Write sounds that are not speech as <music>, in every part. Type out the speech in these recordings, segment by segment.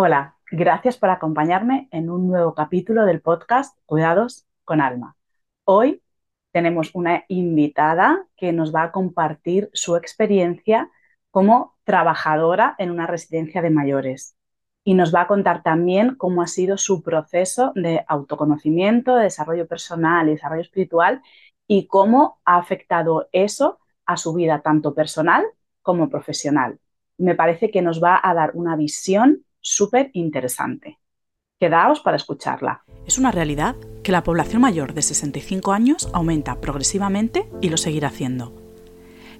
Hola, gracias por acompañarme en un nuevo capítulo del podcast Cuidados con Alma. Hoy tenemos una invitada que nos va a compartir su experiencia como trabajadora en una residencia de mayores y nos va a contar también cómo ha sido su proceso de autoconocimiento, de desarrollo personal y desarrollo espiritual y cómo ha afectado eso a su vida tanto personal como profesional. Me parece que nos va a dar una visión súper interesante. Quedaos para escucharla. Es una realidad que la población mayor de 65 años aumenta progresivamente y lo seguirá haciendo.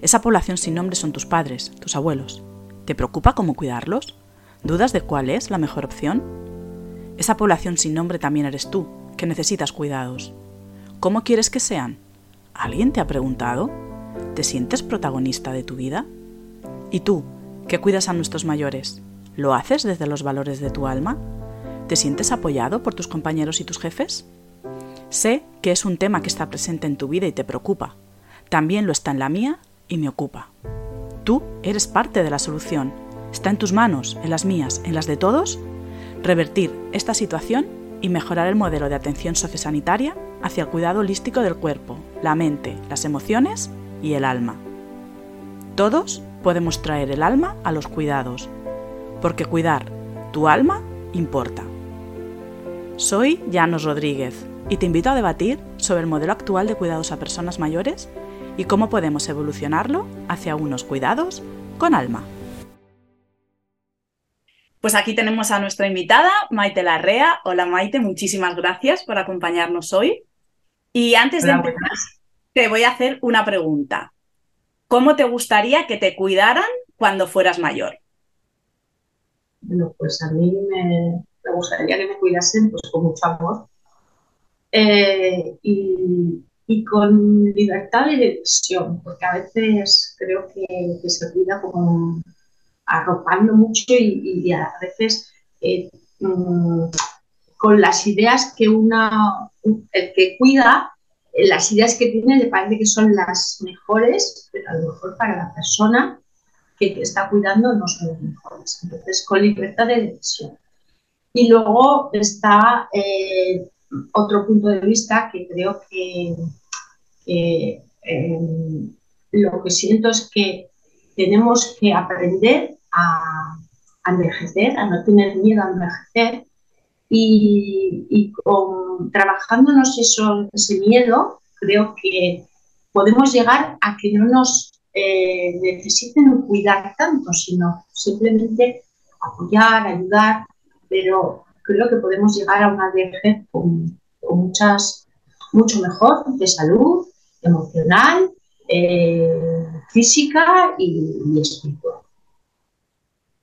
Esa población sin nombre son tus padres, tus abuelos. ¿Te preocupa cómo cuidarlos? ¿Dudas de cuál es la mejor opción? Esa población sin nombre también eres tú, que necesitas cuidados. ¿Cómo quieres que sean? ¿Alguien te ha preguntado? ¿Te sientes protagonista de tu vida? ¿Y tú, que cuidas a nuestros mayores? ¿Lo haces desde los valores de tu alma? ¿Te sientes apoyado por tus compañeros y tus jefes? Sé que es un tema que está presente en tu vida y te preocupa. También lo está en la mía y me ocupa. Tú eres parte de la solución. Está en tus manos, en las mías, en las de todos, revertir esta situación y mejorar el modelo de atención sociosanitaria hacia el cuidado holístico del cuerpo, la mente, las emociones y el alma. Todos podemos traer el alma a los cuidados, porque cuidar tu alma importa. Soy Janos Rodríguez y te invito a debatir sobre el modelo actual de cuidados a personas mayores y cómo podemos evolucionarlo hacia unos cuidados con alma. Pues aquí tenemos a nuestra invitada, Maite Larrea. Hola Maite, muchísimas gracias por acompañarnos hoy. Y antes de empezar, te voy a hacer una pregunta. ¿Cómo te gustaría que te cuidaran cuando fueras mayor? Bueno, pues a mí me, gustaría que me cuidasen pues, con mucho amor. Eh, y, con libertad de decisión, porque a veces creo que, se cuida como arropando mucho y, a veces eh, mm, con las ideas que una, el que cuida, eh, las ideas que tiene le parece que son las mejores, pero a lo mejor para la persona que te está cuidando no son los mejores. Entonces, con libertad de decisión. Y luego está eh, otro punto de vista que creo que, em, lo que siento es que tenemos que aprender a, envejecer, a no tener miedo a envejecer y, y con, trabajándonos eso, ese miedo, creo que podemos llegar a que no nos eh, necesiten cuidar tanto, sino simplemente apoyar, ayudar, pero creo que podemos llegar a una vejez con, muchas, mucho mejor de salud, emocional, eh, física y, espiritual.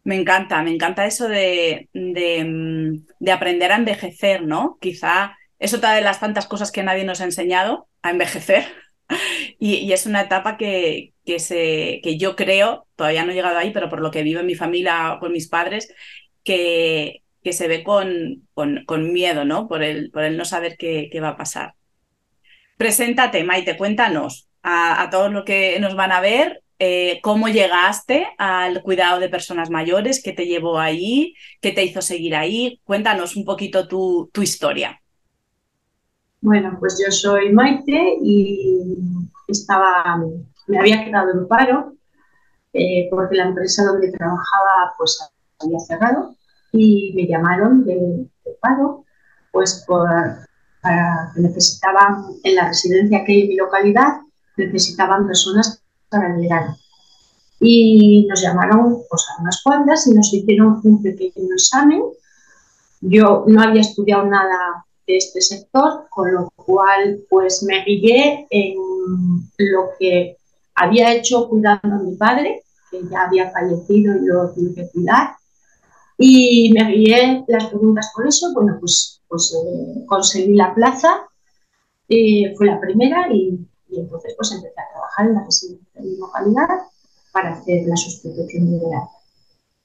Me encanta, me encanta eso de, de, aprender a envejecer, ¿no? Quizá es otra de las tantas cosas que nadie nos ha enseñado a envejecer. <laughs> y, es una etapa que, que, se, que yo creo, todavía no he llegado ahí, pero por lo que vivo en mi familia con mis padres, que, que se ve con, con, miedo, ¿no? Por el, por el no saber qué, qué va a pasar. Preséntate, Maite, cuéntanos a, a todos los que nos van a ver eh, cómo llegaste al cuidado de personas mayores, qué te llevó ahí, qué te hizo seguir ahí. Cuéntanos un poquito tu, tu historia. Bueno, pues yo soy Maite y estaba me había quedado en paro eh, porque la empresa donde trabajaba pues había cerrado y me llamaron de, paro pues por, para que necesitaban en la residencia que hay en mi localidad necesitaban personas para el verano y nos llamaron pues, a unas cuantas y nos hicieron un pequeño examen. Yo no había estudiado nada de este sector, con lo cual pues me guié en lo que había hecho cuidando a mi padre, que ya había fallecido y lo tuve que cuidar. Y me guié las preguntas por eso. Bueno, pues, pues eh, conseguí la plaza, eh, fue la primera y, entonces pues empecé a trabajar en la residencia de mi localidad para hacer la sustitución de edad.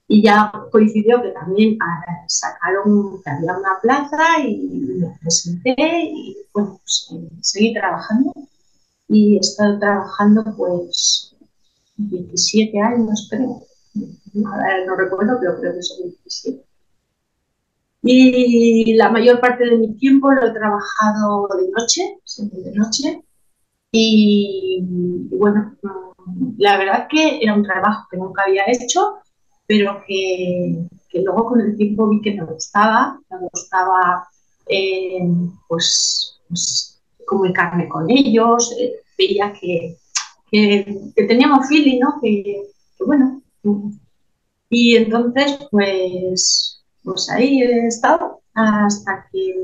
Y ya coincidió que también ah, sacaron que había una plaza y me presenté y bueno, pues, eh, seguí trabajando y he estado trabajando pues 17 años, creo. No, recuerdo, pero creo que son 17. Y la mayor parte de mi tiempo lo he trabajado de noche, siempre de noche. Y, bueno, la verdad que era un trabajo que nunca había hecho, pero que, luego con el tiempo vi que me gustaba, me gustaba eh, pues, pues, comunicarme con ellos, eh, veía que, que, teníamos feeling, ¿no? Que, bueno. Y entonces, pues, pues ahí he estado hasta que,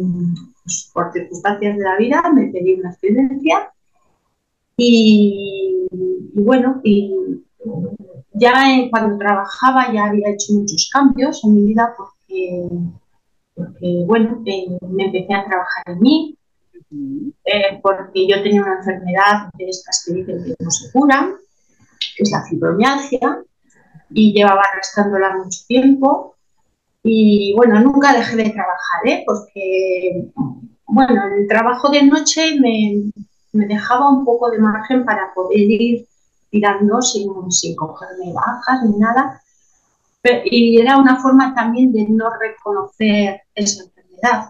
pues, por circunstancias de la vida, me pedí una excedencia y, bueno, y ya cuando trabajaba ya había hecho muchos cambios en mi vida porque, porque bueno, eh, me empecé a trabajar en mí, eh, porque yo tenía una enfermedad de estas que dicen que no se curan, que es la fibromialgia, y llevaba arrastrándola mucho tiempo. Y bueno, nunca dejé de trabajar, ¿eh? porque bueno, el trabajo de noche me, me dejaba un poco de margen para poder ir tirando sin, sin cogerme bajas ni nada. y era una forma también de no reconocer esa enfermedad.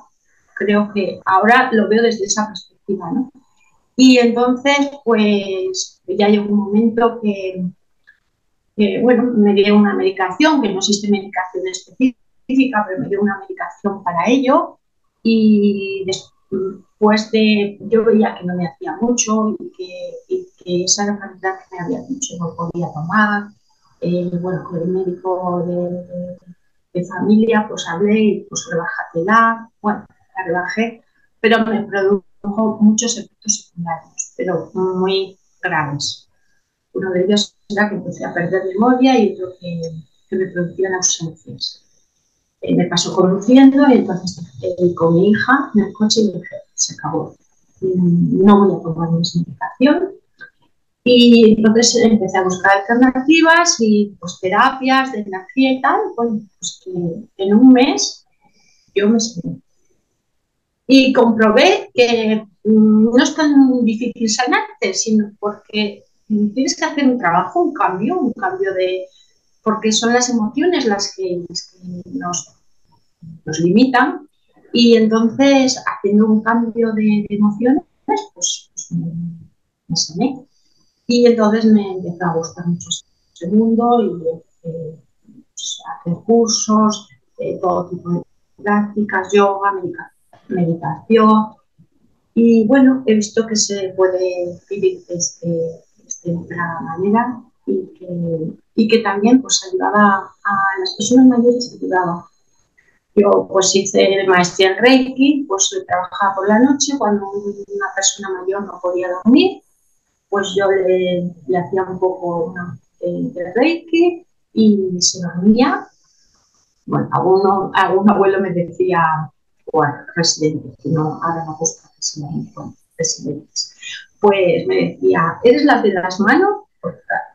Creo que ahora lo veo desde esa perspectiva, ¿no? Y entonces, pues ya llegó un momento que, bueno, me dio una medicación, que no existe medicación específica, pero me dio una medicación para ello. Y después de, yo veía que no me hacía mucho y que, esa enfermedad que me había dicho no podía tomar. Eh, bueno, con el médico de, familia pues hablé y pues rebájatela. Bueno, rebajé, pero me produjo muchos efectos secundarios, pero muy graves. Uno de ellos era que empecé a perder memoria y otro que, me producían ausencias. Eh, me pasó conduciendo y entonces eh, con mi hija en el coche y dije, se acabó, no voy a tomar mi medicación. Y entonces empecé a buscar alternativas y pues terapias de energía y tal, pues que en un mes yo me sané. Y comprobé que mm, no es tan difícil sanarte, sino porque tienes que hacer un trabajo, un cambio, un cambio de, porque son las emociones las que, nos, nos, limitan. Y entonces haciendo un cambio de, emociones pues, pues me, sané. Y entonces me empezó a gustar mucho el segundo y eh, pues, hacer cursos, eh, todo tipo de prácticas, yoga, meditación y bueno, he visto que se puede vivir de, este, de otra manera y que, y que también pues ayudaba a las personas mayores, ayudaba. Yo pues hice maestría en Reiki, pues trabajaba por la noche cuando una persona mayor no podía dormir, pues yo le, le hacía un poco de, Reiki y se dormía. Bueno, algún, algún abuelo me decía, bueno, residente, que no, ahora no gusta residentes. Pues me decía, ¿eres la de las manos?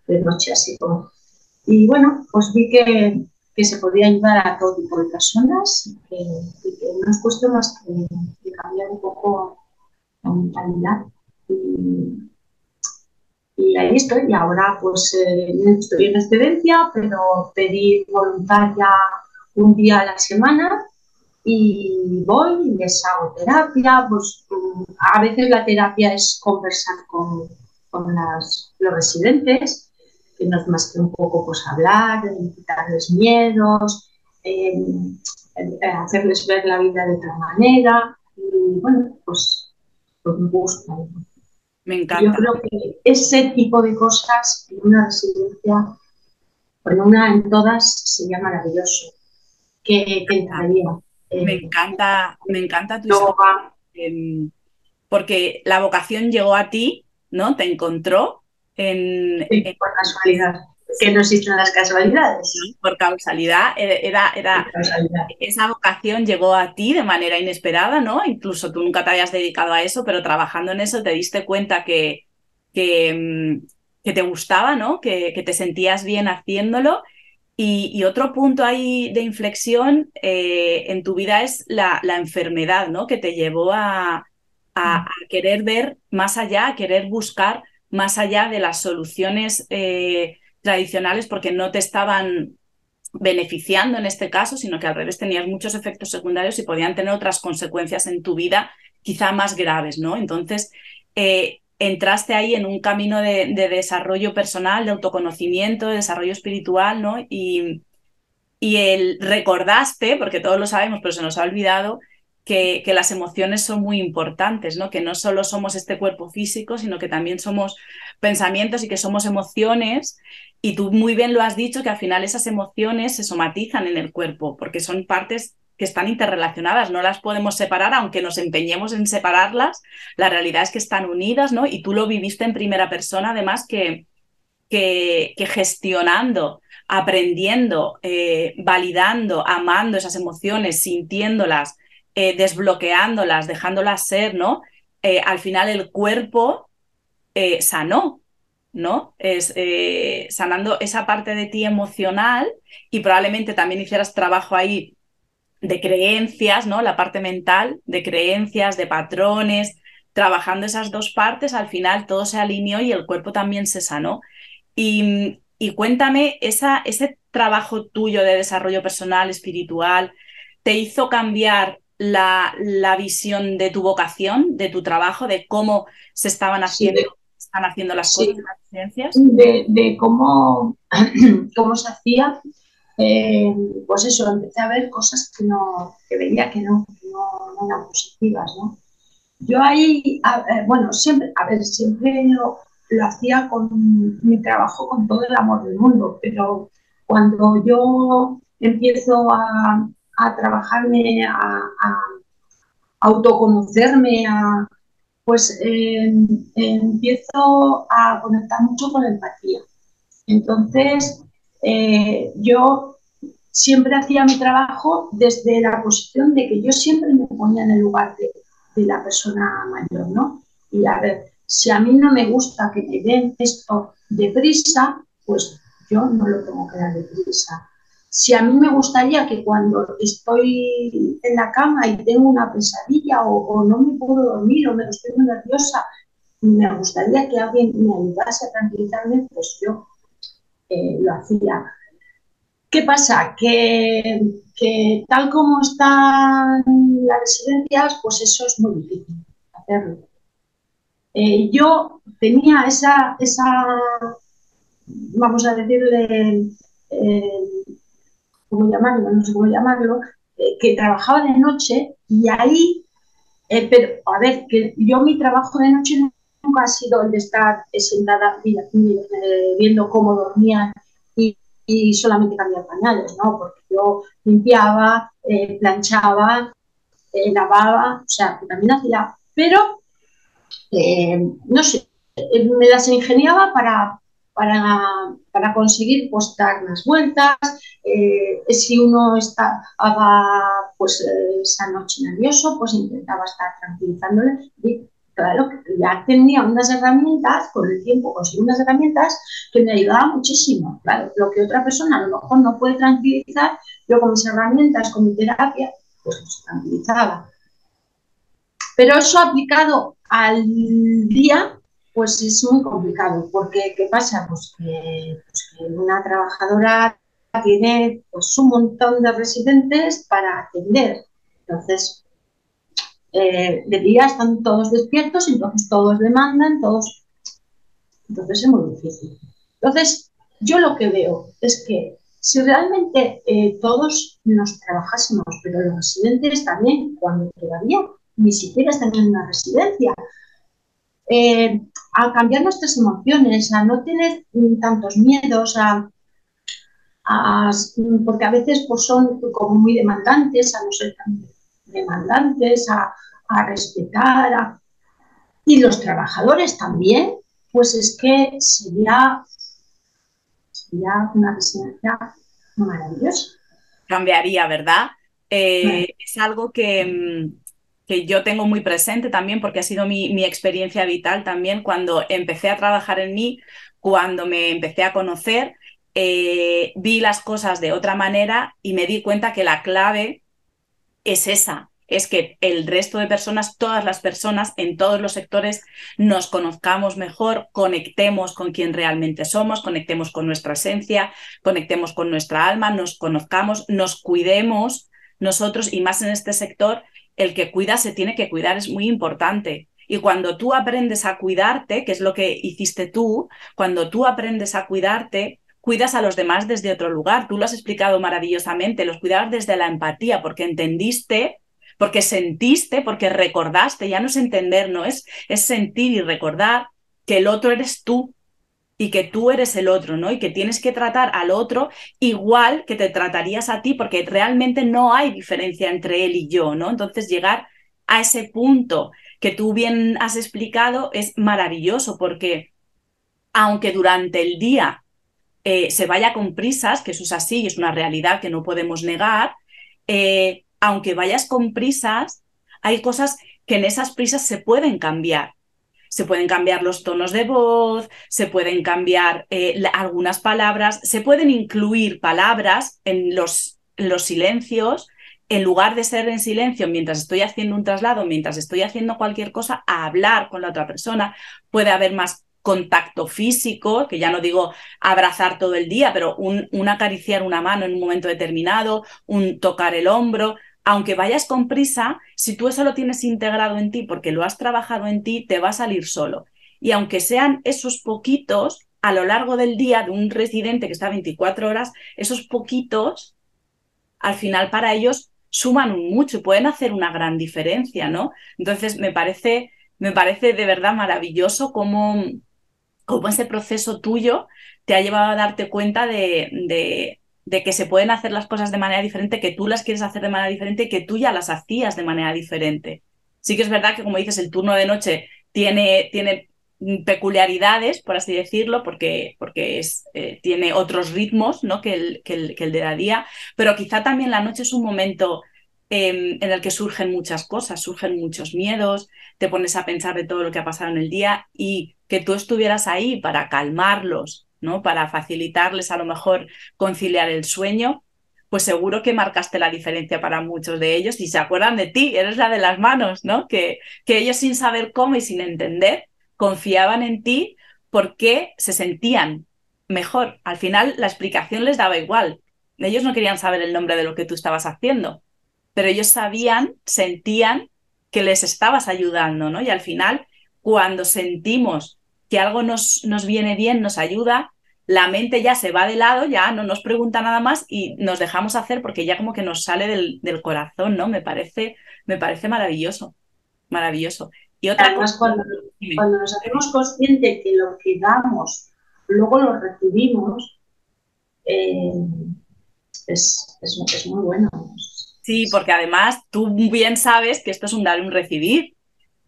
de noche así como. Y bueno, pues vi que, que se podía ayudar a todo tipo de personas y que, no es cuestión más que, cambiar un poco la mentalidad. Y, y ahí estoy, y ahora pues eh, estoy en excedencia, pero pedí voluntaria un día a la semana y voy y les hago terapia, pues a veces la terapia es conversar con, con las, los residentes, que no es más que un poco pues, hablar, quitarles miedos, hacerles ver la vida de otra manera. Y bueno, pues, pues me gusta. Me encanta. Yo creo que ese tipo de cosas en una residencia, en una en todas, sería maravilloso. Que, que entraría. Me encanta, me encanta tu historia, em, porque la vocación llegó a ti ¿no? Te encontró en, por casualidad. Que no existen las casualidades. por causalidad. Era, era, Esa vocación llegó a ti de manera inesperada, ¿no? Incluso tú nunca te habías dedicado a eso, pero trabajando en eso te diste cuenta que, que, mm, que te gustaba, ¿no? Que, que, te sentías bien haciéndolo. Y, otro punto ahí de inflexión eh, en tu vida es la, la enfermedad, ¿no? Que te llevó a, a, querer ver más allá, a querer buscar más allá de las soluciones eh, tradicionales porque no te estaban beneficiando en este caso, sino que al revés tenías muchos efectos secundarios y podían tener otras consecuencias en tu vida quizá más graves, ¿no? Entonces, eh, entraste ahí en un camino de, desarrollo personal, de autoconocimiento, de desarrollo espiritual, ¿no? Y, y el recordaste, porque todos lo sabemos, pero se nos ha olvidado, que, que, las emociones son muy importantes, ¿no? Que no solo somos este cuerpo físico, sino que también somos pensamientos y que somos emociones. Y tú muy bien lo has dicho, que al final esas emociones se somatizan en el cuerpo, porque son partes que están interrelacionadas, no las podemos separar, aunque nos empeñemos en separarlas, la realidad es que están unidas, ¿no? Y tú lo viviste en primera persona, además, que, que, gestionando, aprendiendo, eh, validando, amando esas emociones, sintiéndolas, eh, desbloqueándolas, dejándolas ser, ¿no? Eh, al final el cuerpo sanó, ¿no? Es sanando esa parte de ti emocional y probablemente también hicieras trabajo ahí de creencias, ¿no? La parte mental, de creencias, de patrones, trabajando esas dos partes, al final todo se alineó y el cuerpo también se sanó. Y, cuéntame, esa, ese trabajo tuyo de desarrollo personal, espiritual, ¿te hizo cambiar la, la visión de tu vocación, de tu trabajo, de cómo se estaban haciendo, están haciendo las cosas, las creencias? De, de cómo, <clears throat> cómo se hacía eh, pues eso, empecé a ver cosas que, no, que veía que no, no, eran positivas, ¿no? Yo ahí, eh, bueno, siempre, a ver, siempre lo, lo, hacía con mi trabajo con todo el amor del mundo, pero cuando yo empiezo a, a trabajarme, a, a, autoconocerme, a, pues eh, empiezo a conectar mucho con la empatía. Entonces, eh, yo siempre hacía mi trabajo desde la posición de que yo siempre me ponía en el lugar de, la persona mayor, ¿no? Y a ver, si a mí no me gusta que me den esto deprisa, pues yo no lo tengo que dar deprisa. Si a mí me gustaría que cuando estoy en la cama y tengo una pesadilla o, no me puedo dormir o me estoy muy nerviosa, me gustaría que alguien me ayudase a tranquilizarme, pues yo lo hacía. ¿Qué pasa? Que, tal como están las residencias, pues eso es muy difícil hacerlo. Eh, yo tenía esa, esa, vamos a decirle, eh, ¿cómo llamarlo? No sé cómo llamarlo, eh, que trabajaba de noche y ahí, pero a ver, que yo mi trabajo de noche no nunca ha sido el de estar sentada viendo cómo dormían y, solamente cambiar pañales, ¿no? Porque yo limpiaba, eh, planchaba, eh, lavaba, o sea, también hacía, pero eh, no sé, me las ingeniaba para, para, para conseguir pues, dar unas vueltas. si uno estaba pues, esa noche nervioso, pues intentaba estar tranquilizándole. Claro, ya tenía unas herramientas, con el tiempo conseguí unas herramientas que me ayudaban muchísimo. Lo que otra persona a lo mejor no puede tranquilizar, yo con mis herramientas, con mi terapia, pues tranquilizaba. Pero eso aplicado al día, pues es muy complicado, porque ¿qué pasa? Pues que, pues una trabajadora tiene pues, un montón de residentes para atender. Entonces, eh, de día están todos despiertos, entonces todos demandan, todos... Entonces es muy difícil. Entonces, yo lo que veo es que si realmente eh, todos nos trabajásemos, pero los residentes también, cuando todavía ni siquiera están en una residencia, eh, a cambiar nuestras emociones, a no tener tantos miedos, a, porque a veces pues, son como muy demandantes, a no ser tan demandantes, a, respetar. Y los trabajadores también, pues es que sería, sería una residencia maravillosa. Cambiaría, ¿verdad? Eh, es algo que, mm, que, yo tengo muy presente también porque ha sido mi, mi experiencia vital también cuando empecé a trabajar en mí, cuando me empecé a conocer, eh, vi las cosas de otra manera y me di cuenta que la clave es esa, es que el resto de personas, todas las personas en todos los sectores, nos conozcamos mejor, conectemos con quien realmente somos, conectemos con nuestra esencia, conectemos con nuestra alma, nos conozcamos, nos cuidemos nosotros y más en este sector, el que cuida se tiene que cuidar, es muy importante. Y cuando tú aprendes a cuidarte, que es lo que hiciste tú, cuando tú aprendes a cuidarte, cuidas a los demás desde otro lugar. Tú lo has explicado maravillosamente, los cuidabas desde la empatía, porque entendiste, porque sentiste, porque recordaste, ya no es entender, no es, es sentir y recordar que el otro eres tú y que tú eres el otro, ¿no? Y que tienes que tratar al otro igual que te tratarías a ti, porque realmente no hay diferencia entre él y yo, ¿no? Entonces llegar a ese punto que tú bien has explicado es maravilloso, porque aunque durante el día eh, se vaya con prisas, que eso es así, es una realidad que no podemos negar, eh, aunque vayas con prisas, hay cosas que en esas prisas se pueden cambiar se pueden cambiar los tonos de voz, se pueden cambiar eh, algunas palabras, se pueden incluir palabras en los, los silencios, en lugar de ser en silencio mientras estoy haciendo un traslado, mientras estoy haciendo cualquier cosa, a hablar con la otra persona. Puede haber más contacto físico, que ya no digo abrazar todo el día, pero un, acariciar una mano en un momento determinado, un tocar el hombro, aunque vayas con prisa, si tú eso lo tienes integrado en ti porque lo has trabajado en ti, te va a salir solo. Y aunque sean esos poquitos, a lo largo del día de un residente que está 24 horas, esos poquitos, al final para ellos suman mucho y pueden hacer una gran diferencia, ¿no? Entonces, me parece, me parece de verdad maravilloso cómo, cómo ese proceso tuyo te ha llevado a darte cuenta de, que se pueden hacer las cosas de manera diferente, que tú las quieres hacer de manera diferente, que tú ya las hacías de manera diferente. Sí que es verdad que, como dices, el turno de noche tiene, tiene peculiaridades, por así decirlo, porque, porque es, eh, tiene otros ritmos ¿no? que, el, que, el, que el de día, pero quizá también la noche es un momento em, en el que surgen muchas cosas, surgen muchos miedos, te pones a pensar de todo lo que ha pasado en el día y que tú estuvieras ahí para calmarlos, ¿no? Para facilitarles a lo mejor conciliar el sueño, pues seguro que marcaste la diferencia para muchos de ellos y se acuerdan de ti, eres la de las manos, ¿no? Que, que ellos sin saber cómo y sin entender confiaban en ti porque se sentían mejor. Al final la explicación les daba igual. Ellos no querían saber el nombre de lo que tú estabas haciendo, pero ellos sabían, sentían que les estabas ayudando, ¿no? Y al final, cuando sentimos que algo nos, nos viene bien, nos ayuda, la mente ya se va de lado, ya no nos pregunta nada más y nos dejamos hacer porque ya como que nos sale del, del corazón, ¿no? Me parece, me parece maravilloso, maravilloso. Y otra Además, cuando, cuando, nos hacemos conscientes que lo que damos, luego lo recibimos, eh, es, es, es, muy bueno. Sí, porque además tú bien sabes que esto es un dar y un recibir.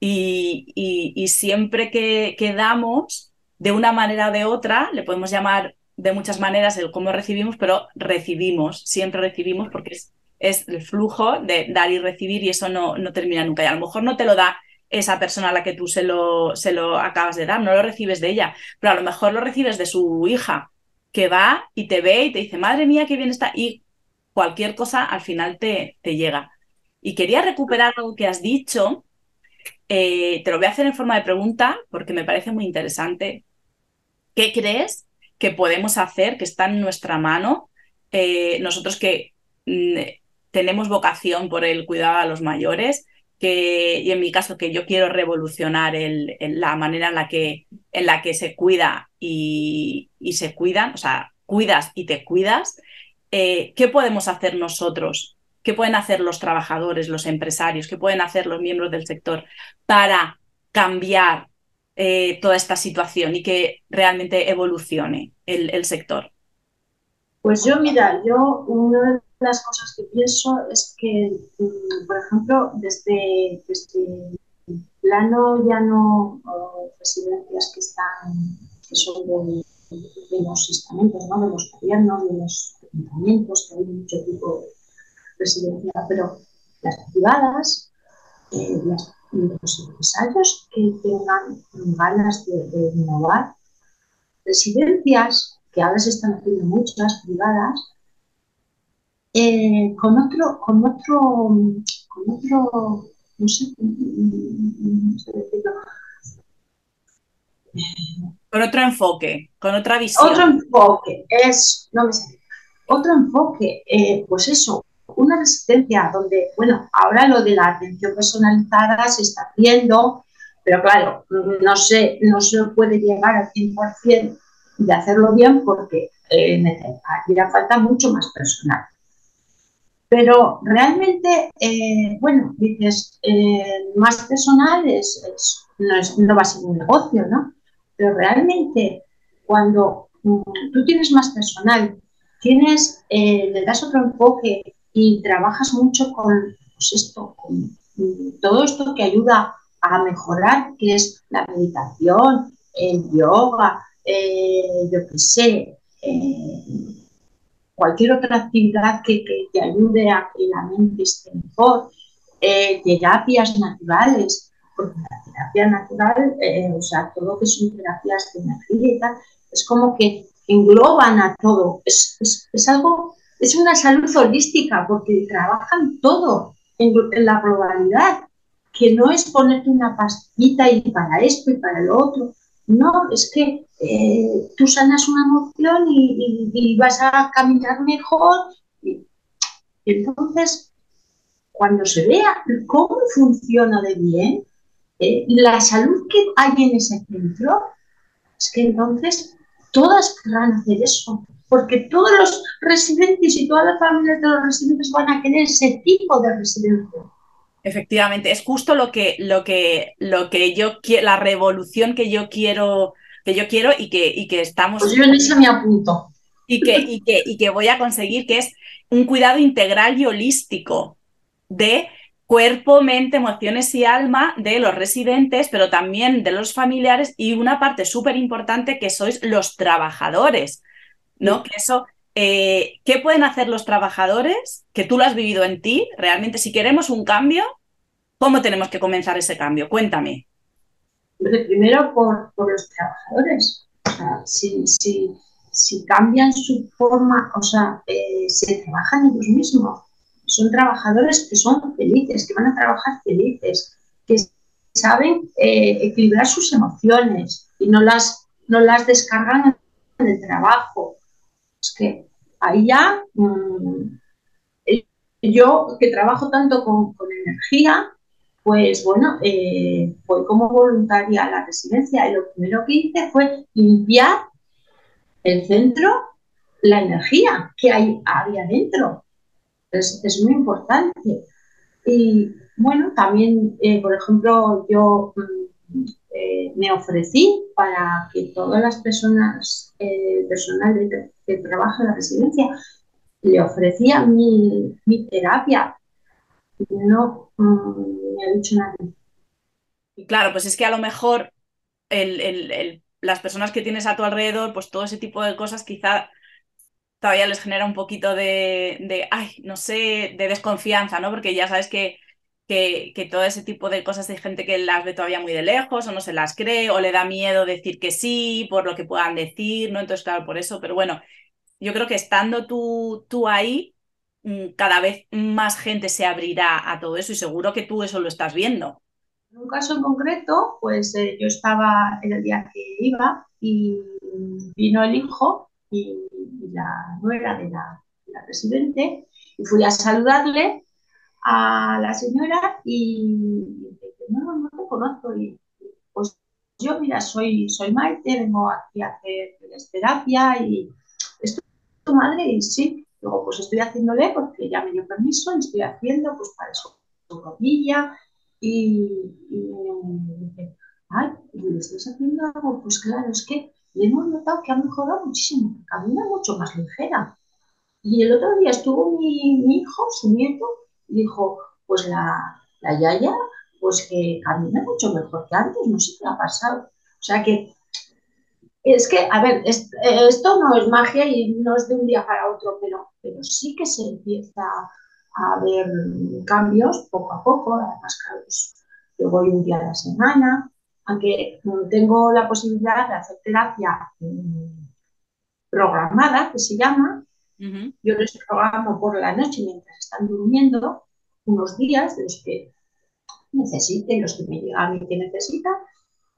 Y, siempre que, damos, de una manera o de otra, le podemos llamar de muchas maneras el cómo recibimos, pero recibimos, siempre recibimos porque es, es el flujo de dar y recibir y eso no, no termina nunca. Y a lo mejor no te lo da esa persona a la que tú se lo, se lo acabas de dar, no lo recibes de ella, pero a lo mejor lo recibes de su hija, que va y te ve y te dice, madre mía, qué bien está, y cualquier cosa al final te, llega. Y quería recuperar algo que has dicho, eh, te lo voy a hacer en forma de pregunta porque me parece muy interesante. ¿Qué crees que podemos hacer, que está en nuestra mano, eh, nosotros que mm, tenemos vocación por el cuidado a los mayores, que, y en mi caso que yo quiero revolucionar la manera en la, que, en la que se cuida y, y, se cuidan, o sea, cuidas y te cuidas, eh, ¿qué podemos hacer nosotros ¿Qué pueden hacer los trabajadores, los empresarios? ¿Qué pueden hacer los miembros del sector para cambiar eh, toda esta situación y que realmente evolucione el, sector? Pues yo, mira, yo una de las cosas que pienso es que, mm, por ejemplo, desde, el plano ya no residencias que están, que son de, los estamentos, ¿no? de los gobiernos, de los ayuntamientos, que hay mucho tipo de residencia, pero las privadas, eh, los empresarios que tengan ganas de, innovar, residencias, que ahora se están haciendo muchas privadas, eh, con otro, con otro, con otro, no sé, no sé decirlo. Con otro enfoque, con otra visión. Otro enfoque, es, no me sé, otro enfoque, eh, pues eso, una resistencia donde, bueno, ahora lo de la atención personalizada se está haciendo, pero claro, no se, no se puede llegar al 100% de hacerlo bien porque eh, haría falta mucho más personal. Pero realmente, eh, bueno, dices, eh, más personal es, no, no, va a ser un negocio, ¿no? Pero realmente, cuando mm, tú tienes más personal, tienes, eh, le das otro enfoque y trabajas mucho con pues esto, con mm, todo esto que ayuda a mejorar, que es la meditación, el yoga, yo qué sé, cualquier otra actividad que, te ayude a que la mente esté mejor, eh, terapias naturales, porque la terapia natural, eh, o sea, todo lo que son terapias de energía y tal, es como que engloban a todo, es, es, algo, es una salud holística, porque trabajan todo en, en la globalidad, que no es ponerte una pastita y para esto y para lo otro, no, es que eh, tú sanas una emoción y, vas a caminar mejor. Y, entonces, cuando se vea cómo funciona de bien, eh, la salud que hay en ese centro, es que entonces todas querrán hacer eso, porque todos los residentes y todas las familias de los residentes van a querer ese tipo de residencia. Efectivamente, es justo lo que, lo que, lo que yo quiero, la revolución que yo quiero, que yo quiero y que, y que estamos. Pues yo en eso me apunto. Y que, y, que, y que voy a conseguir, que es un cuidado integral y holístico de cuerpo, mente, emociones y alma de los residentes, pero también de los familiares y una parte súper importante que sois los trabajadores, ¿no? Que eso eh, ¿qué pueden hacer los trabajadores? Que tú lo has vivido en ti, realmente, si queremos un cambio, ¿cómo tenemos que comenzar ese cambio? Cuéntame. Primero por, los trabajadores. O sea, si, si, cambian su forma, o sea, eh, se trabajan ellos mismos. Son trabajadores que son felices, que van a trabajar felices, que saben eh, equilibrar sus emociones y no las, no las descargan en el trabajo que ahí ya, mm, yo que trabajo tanto con, energía, pues bueno, eh, fue como voluntaria a la residencia y lo primero que hice fue limpiar el centro, la energía que hay, había dentro. Es, es muy importante. Y bueno, también, eh, por ejemplo, yo mm, eh, me ofrecí para que todas las personas, eh, personal que trabaja en la residencia, le ofrecía mi, terapia. No mm, me ha dicho nadie. Y claro, pues es que a lo mejor las personas que tienes a tu alrededor, pues todo ese tipo de cosas quizá todavía les genera un poquito de, de, ay, no sé, de desconfianza, ¿no? Porque ya sabes que que, todo ese tipo de cosas hay gente que las ve todavía muy de lejos o no se las cree o le da miedo decir que sí por lo que puedan decir, ¿no? Entonces, claro, por eso, pero bueno, yo creo que estando tú, tú ahí, mm, cada vez más gente se abrirá a todo eso y seguro que tú eso lo estás viendo. En un caso en concreto, pues eh, yo estaba en el día que iba y vino el hijo y, la nuera de la, la residente y fui a saludarle a la señora y dice, no, no te conozco. Y pues yo, mira, soy, soy Maite, vengo aquí a hacer terapia y es tu madre y sí. Luego, pues estoy haciéndole porque ya me dio permiso y estoy haciendo pues para su, su rodilla y, me dice, ay, ¿le estás haciendo algo? Pues claro, es que le hemos notado que ha mejorado muchísimo, camina mucho más ligera. Y el otro día estuvo mi, hijo, su nieto, dijo, pues la, la Yaya, pues que camina mucho mejor que antes, no sé qué ha pasado. O sea que es que, a ver, esto no es magia y no es de un día para otro, pero, pero sí que se empieza a ver cambios poco a poco. Además, claro, pues, yo voy un día a la semana, aunque tengo la posibilidad de hacer terapia mm, programada, que se llama, Yo les programo por la noche mientras están durmiendo unos días de los que necesiten, los que me llegan y que necesitan,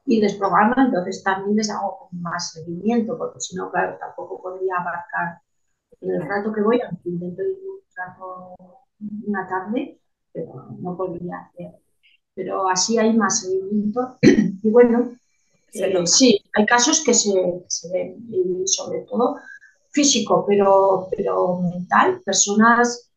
y les programo, entonces también les hago más seguimiento, porque si no, claro, tampoco podría abarcar el rato que voy, aunque intento ir un rato una tarde, pero no podría hacer. Pero así hay más seguimiento. <clears throat> Y bueno, eh, sí, hay casos que se, ven, y sobre todo físico, pero, pero mental, personas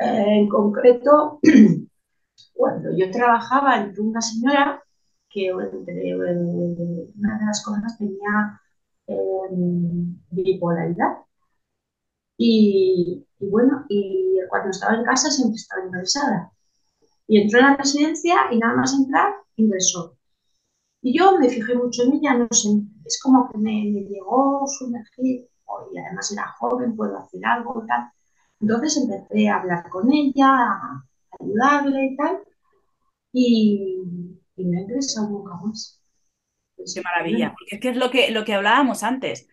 eh, en concreto, <clears throat> cuando yo trabajaba entre una señora que entre una de las cosas tenía em, bipolaridad. Y, y, bueno, y cuando estaba en casa siempre estaba ingresada. Y entró en la residencia y nada más entrar, ingresó. Y yo me fijé mucho en ella, no sé, es como que me, llegó su energía, y además era joven, puedo hacer algo y tal. Entonces empecé a hablar con ella, a ayudarle y tal, y, me ha ingresado nunca más. Qué maravilla, porque es que es lo que, lo que hablábamos antes,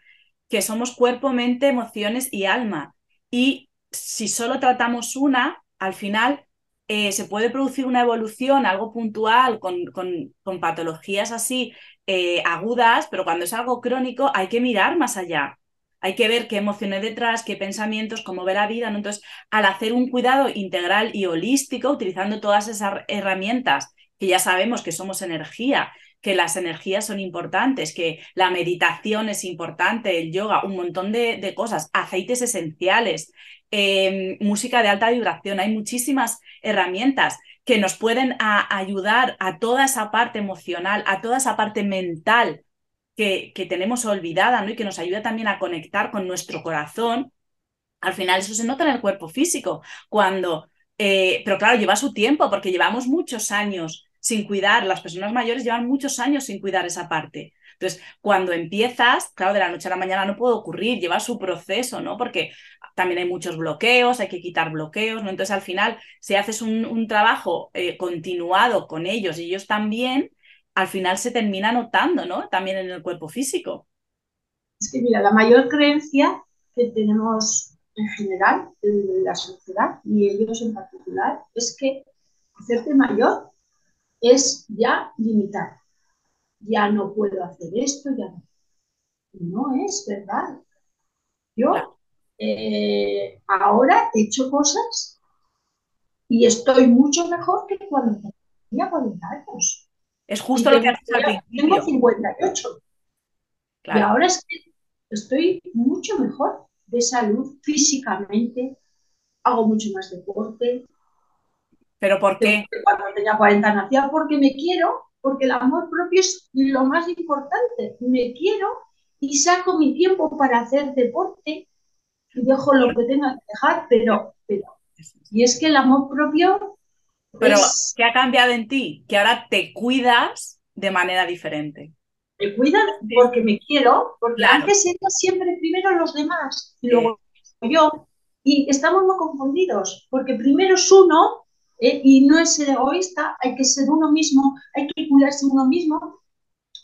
que somos cuerpo, mente, emociones y alma. Y si solo tratamos una, al final eh, se puede producir una evolución, algo puntual, con, con, patologías así eh, agudas, pero cuando es algo crónico hay que mirar más allá. Hay que ver qué emociones detrás, qué pensamientos, cómo ve la vida. Entonces, al hacer un cuidado integral y holístico, utilizando todas esas herramientas que ya sabemos que somos energía, que las energías son importantes, que la meditación es importante, el yoga, un montón de, cosas, aceites esenciales, em, música de alta vibración, hay muchísimas herramientas que nos pueden ayudar a toda esa parte emocional, a toda esa parte mental que, que tenemos olvidada ¿no? y que nos ayuda también a conectar con nuestro corazón. Al final eso se nota en el cuerpo físico, cuando, eh, pero claro, lleva su tiempo porque llevamos muchos años sin cuidar, las personas mayores llevan muchos años sin cuidar esa parte. Entonces, cuando empiezas, claro, de la noche a la mañana no puede ocurrir, lleva su proceso, ¿no? Porque también hay muchos bloqueos, hay que quitar bloqueos, ¿no? Entonces, al final, si haces un, trabajo eh, continuado con ellos y ellos también, al final se termina notando, ¿no? También en el cuerpo físico. Es que, mira, la mayor creencia que tenemos en general, en la sociedad y ellos en particular, es que hacerte mayor es ya limitar. Ya no puedo hacer esto, ya no. No es verdad. Yo eh, ahora he hecho cosas y estoy mucho mejor que cuando tenía 40 años. Es justo lo que haces al principio. Tengo 58. Y ahora es que estoy mucho mejor de salud físicamente, hago mucho más deporte, ¿Pero por qué? Cuando tenía 40 nacía porque me quiero, porque el amor propio es lo más importante. Me quiero y saco mi tiempo para hacer deporte y dejo lo que tenga que dejar, pero, pero y es que el amor propio. Pero, ¿qué ha cambiado en ti? Que ahora te cuidas de manera diferente. Me cuidas porque me quiero, porque antes era siempre primero los demás y luego yo. Y estamos muy confundidos, porque primero es uno ¿eh? y no es ser egoísta, hay que ser uno mismo, hay que cuidarse uno mismo.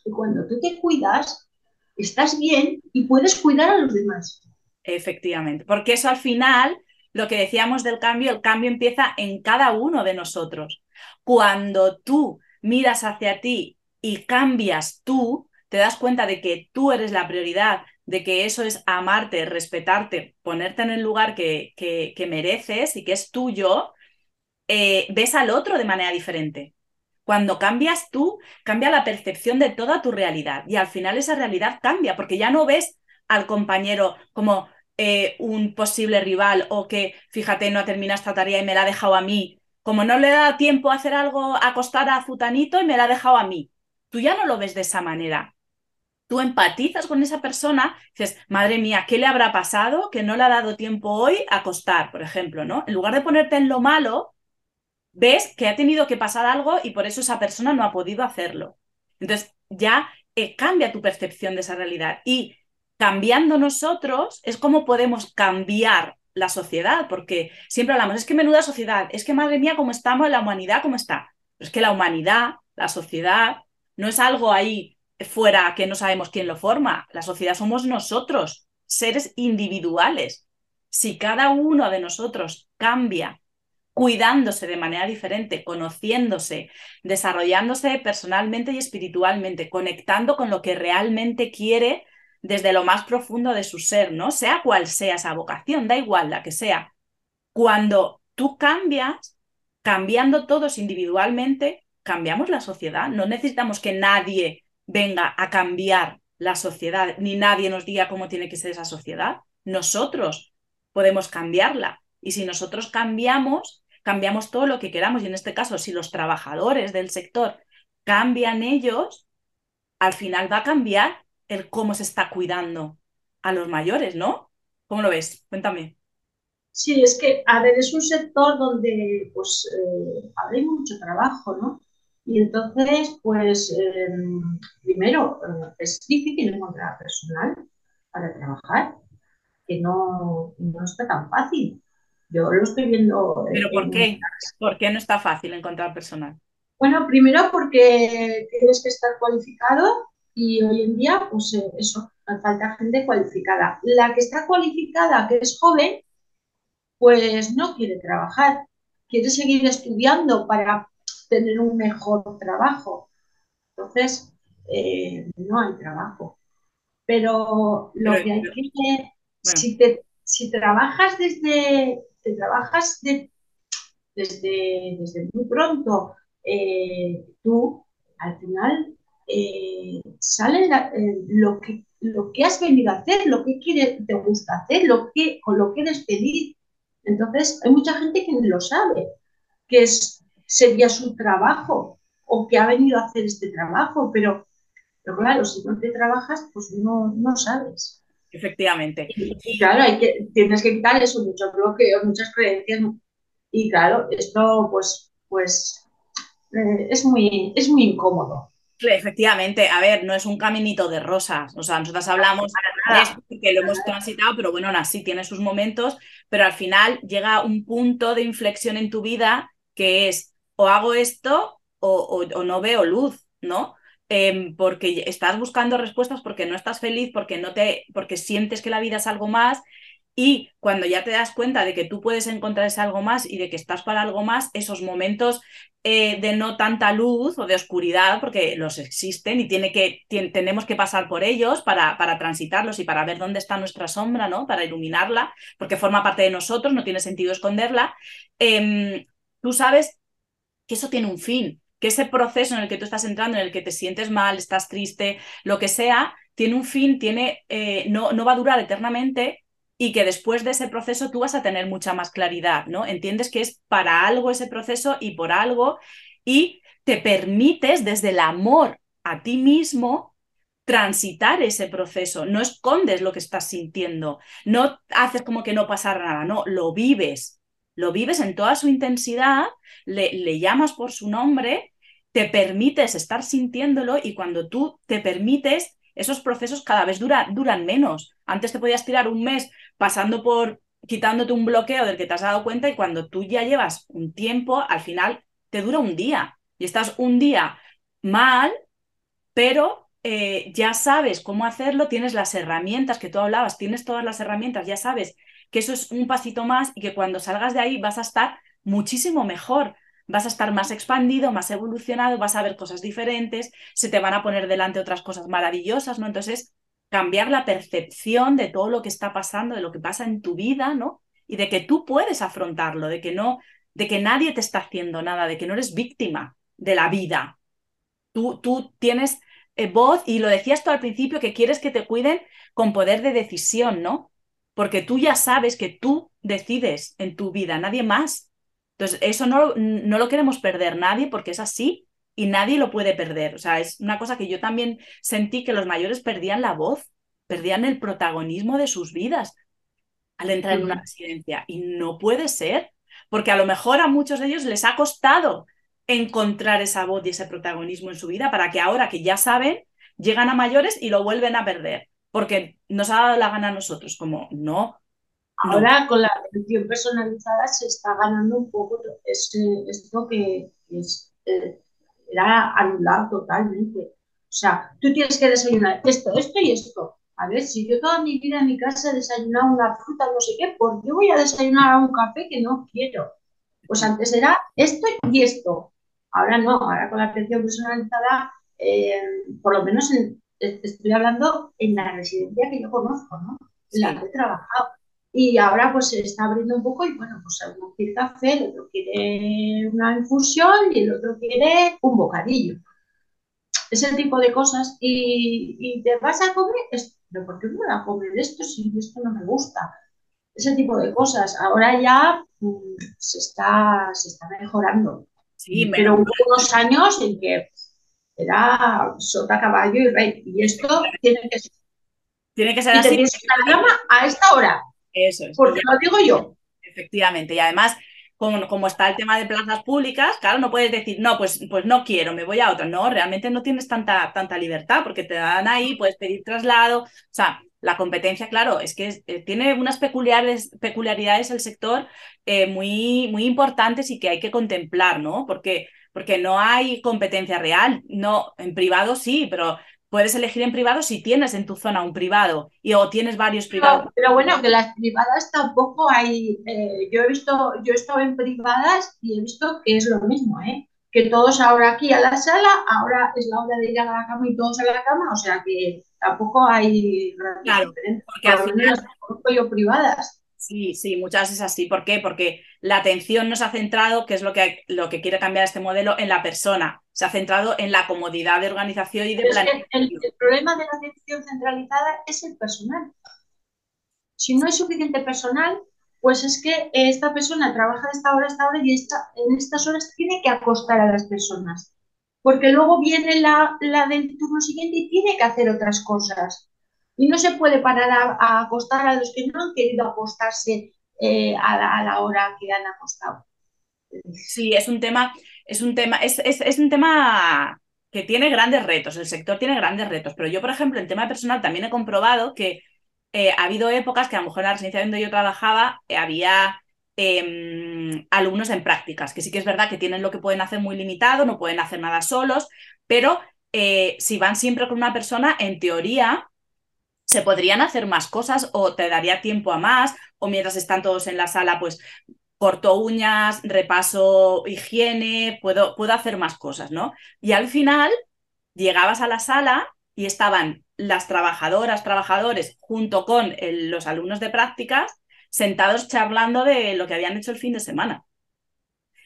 Y cuando tú te cuidas, estás bien y puedes cuidar a los demás. Efectivamente, porque eso al final, lo que decíamos del cambio, el cambio empieza en cada uno de nosotros. Cuando tú miras hacia ti y cambias tú, te das cuenta de que tú eres la prioridad, de que eso es amarte, respetarte, ponerte en el lugar que, que, que mereces y que es tuyo, eh, ves al otro de manera diferente. Cuando cambias tú, cambia la percepción de toda tu realidad y al final esa realidad cambia porque ya no ves al compañero como eh, un posible rival o que, fíjate, no termina esta tarea y me la ha dejado a mí. Como no le da tiempo a hacer algo, a acostar a Zutanito y me la ha dejado a mí. Tú ya no lo ves de esa manera. Tú empatizas con esa persona, dices, madre mía, ¿qué le habrá pasado que no le ha dado tiempo hoy a acostar, por ejemplo, ¿no? En lugar de ponerte en lo malo, ves que ha tenido que pasar algo y por eso esa persona no ha podido hacerlo. Entonces ya eh, cambia tu percepción de esa realidad y cambiando nosotros es como podemos cambiar la sociedad, porque siempre hablamos, es que menuda sociedad, es que madre mía, cómo estamos, la humanidad, cómo está. Pero es que la humanidad, la sociedad, no es algo ahí fuera que no sabemos quién lo forma. La sociedad somos nosotros, seres individuales si cada uno de nosotros cambia cuidándose de manera diferente, conociéndose, desarrollándose personalmente y espiritualmente, conectando con lo que realmente quiere desde lo más profundo de su ser, ¿no? Sea cual sea esa vocación, da igual la que sea. Cuando tú cambias, cambiando todos individualmente, cambiamos la sociedad. No necesitamos que nadie venga a cambiar la sociedad, ni nadie nos diga cómo tiene que ser esa sociedad. Nosotros podemos cambiarla. Y si nosotros cambiamos, cambiamos todo lo que queramos. Y en este caso, si los trabajadores del sector cambian ellos, al final va a cambiar el cómo se está cuidando a los mayores, ¿no? ¿Cómo lo ves? Cuéntame. Sí, es que, a ver, es un sector donde pues eh, mucho trabajo, ¿no? Y entonces, pues, em, primero, eh, es difícil encontrar personal para trabajar, que no, no está tan fácil. Yo lo estoy viendo. ¿Pero por qué? ¿Por qué no está fácil encontrar personal? Bueno, primero porque tienes que estar cualificado y hoy en día, pues eh, eso, falta gente cualificada. La que está cualificada, que es joven, pues no quiere trabajar, quiere seguir estudiando para tener un mejor trabajo. Entonces, eh, no hay trabajo. Pero lo que hay que si, te, si trabajas desde, te trabajas desde, desde muy pronto, eh, tú al final eh, sale lo, que, lo que has venido a hacer, lo que quiere, te gusta hacer, lo que, con lo que eres feliz. Entonces, hay mucha gente que no lo sabe, que es, sería su trabajo o que ha venido a hacer este trabajo, pero, pero claro, si no te trabajas, pues no, no sabes. Efectivamente. Y, claro, hay que, tienes que quitar eso, muchos bloqueos, muchas creencias. Y claro, esto pues, pues eh, es, muy, es muy incómodo. Efectivamente, a ver, no es un caminito de rosas. O sea, nosotras hablamos de esto que lo hemos transitado, pero bueno, así tiene sus momentos, pero al final llega un punto de inflexión en tu vida que es o hago esto o, o no veo luz, ¿no? Em, porque estás buscando respuestas porque no estás feliz, porque no te, porque sientes que la vida es algo más. Y cuando ya te das cuenta de que tú puedes encontrar ese algo más y de que estás para algo más, esos momentos eh, de no tanta luz o de oscuridad, porque los existen y tiene que, tenemos que pasar por ellos para, para transitarlos y para ver dónde está nuestra sombra, ¿no? Para iluminarla, porque forma parte de nosotros, no tiene sentido esconderla. Em, tú sabes que eso tiene un fin, que ese proceso en el que tú estás entrando, en el que te sientes mal, estás triste, lo que sea, tiene un fin, tiene, eh, no, no va a durar eternamente y que después de ese proceso tú vas a tener mucha más claridad, ¿no? Entiendes que es para algo ese proceso y por algo y te permites desde el amor a ti mismo transitar ese proceso, no escondes lo que estás sintiendo, no haces como que no pasa nada, no, lo vives, lo vives en toda su intensidad, le, llamas por su nombre, te permites estar sintiéndolo y cuando tú te permites, esos procesos cada vez duran menos. Antes te podías tirar un mes pasando por quitándote un bloqueo del que te has dado cuenta y cuando tú ya llevas un tiempo, al final te dura un día y estás un día mal, pero eh, ya sabes cómo hacerlo, tienes las herramientas que tú hablabas, tienes todas las herramientas, ya sabes que eso es un pasito más y que cuando salgas de ahí vas a estar muchísimo mejor, vas a estar más expandido, más evolucionado, vas a ver cosas diferentes, se te van a poner delante otras cosas maravillosas, ¿no? Entonces, cambiar la percepción de todo lo que está pasando, de lo que pasa en tu vida, ¿no? Y de que tú puedes afrontarlo, de que no, de que nadie te está haciendo nada, de que no eres víctima de la vida. Tú, tú tienes eh, voz y lo decías tú al principio que quieres que te cuiden con poder de decisión, ¿no? porque tú ya sabes que tú decides en tu vida, nadie más. Entonces, eso no, no lo queremos perder nadie porque es así y nadie lo puede perder. O sea, es una cosa que yo también sentí que los mayores perdían la voz, perdían el protagonismo de sus vidas al entrar en una residencia. Y no puede ser, porque a lo mejor a muchos de ellos les ha costado encontrar esa voz y ese protagonismo en su vida para que ahora que ya saben, llegan a mayores y lo vuelven a perder porque nos ha dado la gana a nosotros, como no. Ahora con la atención personalizada se está ganando un poco esto que es, eh, era anular totalmente. O sea, tú tienes que desayunar esto, esto y esto. a ver, si yo toda mi vida en mi casa he desayunado una fruta, no sé qué, ¿por qué voy a desayunar un café que no quiero? Pues antes era esto y esto. Ahora no, ahora con la atención personalizada, eh, por lo menos estoy hablando en la residencia que yo conozco, ¿no? En la que he trabajado. Y ahora pues se está abriendo un poco y bueno, pues uno quiere café, el otro quiere una infusión y el otro quiere un bocadillo. Ese tipo de cosas. Y, te vas a comer, pero ¿por qué me voy a comer esto si esto no me gusta? Ese tipo de cosas. Ahora ya mm, se, está, se está mejorando. Sí, pero hubo unos años en que era sota, caballo y rey. Y esto tiene que ser. Tiene que ser así. a esta hora. Eso es. Porque lo digo yo. Efectivamente. Y además, como, como, está el tema de plazas públicas, claro, no puedes decir, no, pues, pues no quiero, me voy a otra. No, realmente no tienes tanta, tanta libertad porque te dan ahí, puedes pedir traslado. O sea, la competencia, claro, es que eh, tiene unas peculiares, peculiaridades el sector eh, muy, muy importantes y que hay que contemplar, ¿no? Porque, porque no hay competencia real. No, en privado sí, pero puedes elegir en privado si tienes en tu zona un privado y o tienes varios privados. Pero, bueno, que las privadas tampoco hay. Eh, yo he visto, yo he estado en privadas y he visto que es lo mismo, ¿eh? Que todos ahora aquí a la sala, ahora es la hora de ir a la cama y todos a la cama, o sea que tampoco hay claro, porque al final yo privadas. Sí, sí, muchas veces así. ¿Por qué? Porque la atención no se ha centrado, que es lo que, lo que quiere cambiar este modelo, en la persona. Se ha centrado en la comodidad de organización y de planificación. El, el, problema de la atención centralizada es el personal. Si no hay suficiente personal, pues es que esta persona trabaja de esta hora a esta hora y esta, en estas horas tiene que acostar a las personas. Porque luego viene la, la del turno siguiente y tiene que hacer otras cosas. Y no se puede parar a, acostar a los que no han querido acostarse eh, a, la, hora que han acostado. Sí, es un tema, es un tema, es, es, un tema que tiene grandes retos, el sector tiene grandes retos, pero yo, por ejemplo, en tema personal también he comprobado que eh, ha habido épocas que a lo mejor en la residencia donde yo trabajaba eh, había em, alumnos en prácticas, que sí que es verdad que tienen lo que pueden hacer muy limitado, no pueden hacer nada solos, pero si van siempre con una persona, en teoría, se podrían hacer más cosas o te daría tiempo a más, o mientras están todos en la sala, pues corto uñas, repaso higiene, puedo, puedo hacer más cosas, ¿no? Y al final llegabas a la sala y estaban las trabajadoras, trabajadores, junto con los alumnos de prácticas, sentados charlando de lo que habían hecho el fin de semana.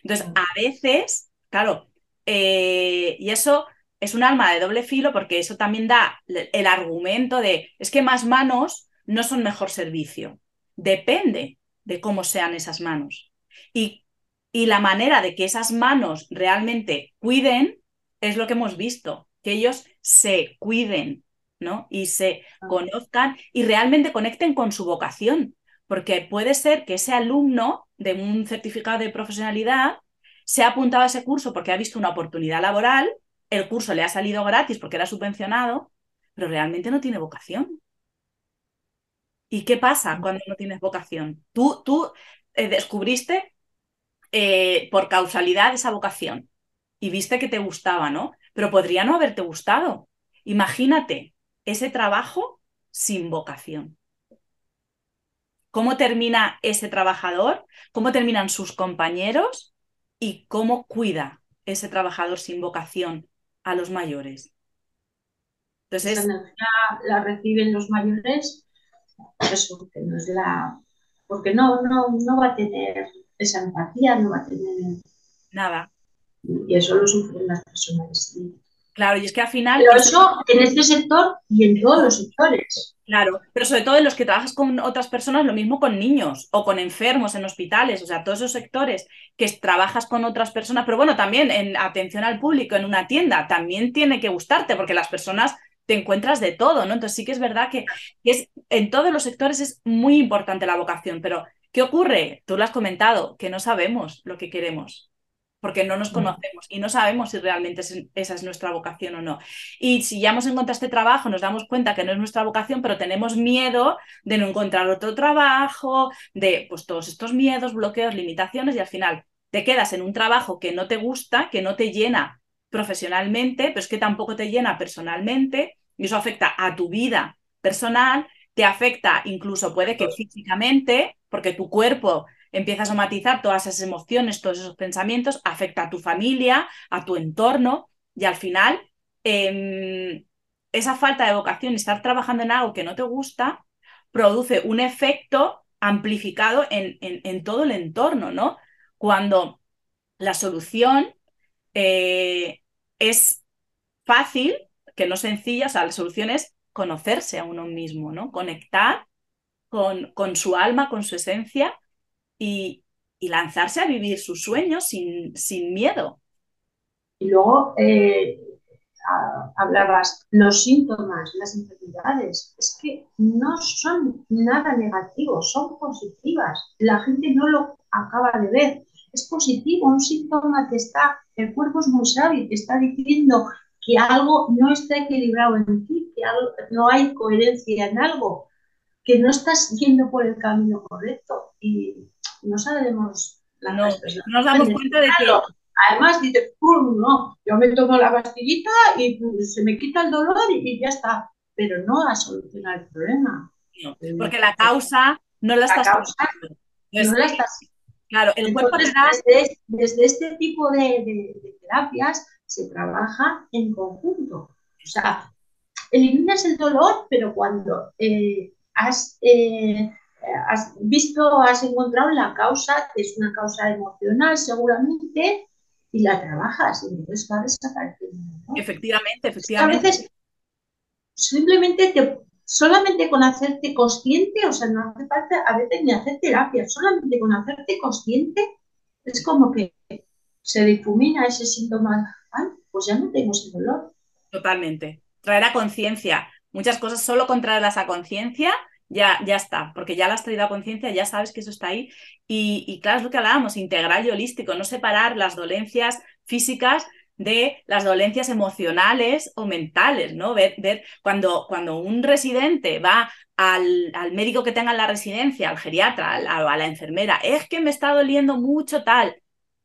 Entonces, a veces, claro, eh, y eso es un alma de doble filo porque eso también da el argumento de, es que más manos no son mejor servicio. Depende de cómo sean esas manos. Y, y la manera de que esas manos realmente cuiden es lo que hemos visto, que ellos se cuiden, ¿no? Y se ah. conozcan y realmente conecten con su vocación. Porque puede ser que ese alumno de un certificado de profesionalidad se ha apuntado a ese curso porque ha visto una oportunidad laboral el curso le ha salido gratis porque era subvencionado, pero realmente no tiene vocación. ¿Y qué pasa cuando no tienes vocación? Tú, tú eh, descubriste eh, por causalidad esa vocación y viste que te gustaba, ¿no? Pero podría no haberte gustado. Imagínate ese trabajo sin vocación. ¿Cómo termina ese trabajador? ¿Cómo terminan sus compañeros? ¿Y cómo cuida ese trabajador sin vocación a los mayores. Entonces, Esa energía la reciben los mayores, eso, que no es la. Porque no, no, no va a tener esa empatía, no va a tener. Nada. Y eso lo sufren las personas. Claro, y es que al final. Pero eso en este sector y en todos los sectores. Claro, pero sobre todo en los que trabajas con otras personas, lo mismo con niños o con enfermos en hospitales, o sea, todos esos sectores que trabajas con otras personas, pero bueno, también en atención al público, en una tienda, también tiene que gustarte porque las personas te encuentras de todo, ¿no? Entonces sí que es verdad que, es, en todos los sectores es muy importante la vocación, pero ¿qué ocurre? Tú lo has comentado, que no sabemos lo que queremos porque no nos mm. conocemos y no sabemos si realmente esa es nuestra vocación o no. Y si ya hemos encontrado este trabajo, nos damos cuenta que no es nuestra vocación, pero tenemos miedo de no encontrar otro trabajo, de pues todos estos miedos, bloqueos, limitaciones y al final te quedas en un trabajo que no te gusta, que no te llena profesionalmente, pero es que tampoco te llena personalmente y eso afecta a tu vida personal, te afecta incluso puede que físicamente, porque tu cuerpo empieza a somatizar todas esas emociones, todos esos pensamientos, afecta a tu familia, a tu entorno y al final em, esa falta de vocación estar trabajando en algo que no te gusta produce un efecto amplificado en, en, todo el entorno, ¿no? Cuando la solución eh, es fácil, que no sencilla, o la solución es conocerse a uno mismo, ¿no? Conectar con, con su alma, con su esencia y, lanzarse a vivir sus sueños sin, sin miedo. Y luego eh, hablabas, los síntomas, las enfermedades, es que no son nada negativos, son positivas. La gente no lo acaba de ver. Es positivo, un síntoma que está, el cuerpo es muy sabio, está diciendo que algo no está equilibrado en ti, que no hay coherencia en algo, que no estás yendo por el camino correcto y no sabemos la no, nos damos cuenta de que Además, dices, no, yo me tomo la pastillita y pues, se me quita el dolor y, ya está. Pero no ha solucionado el problema. porque la causa no la, estás causa no la estás Claro, el cuerpo desde, este tipo de, terapias se trabaja en conjunto. O sea, eliminas el dolor, pero cuando eh, has, eh, has visto, has encontrado la causa, que es una causa emocional seguramente, y la trabajas y entonces va desapareciendo. Efectivamente, efectivamente. A veces simplemente te, solamente con hacerte consciente, o sea, no hace falta a veces ni hacer terapia, solamente con hacerte consciente es como que se difumina ese síntoma, pues ya no tengo ese dolor. Totalmente. Traer a conciencia. Muchas cosas solo con traerlas a conciencia ya, ya está, porque ya la has traído a conciencia, ya sabes que eso está ahí. Y, claro, es lo que hablábamos, integral y holístico, no separar las dolencias físicas de las dolencias emocionales o mentales, ¿no? Ver, ver cuando, cuando un residente va al, al, médico que tenga en la residencia, al geriatra, a la, enfermera, es que me está doliendo mucho tal,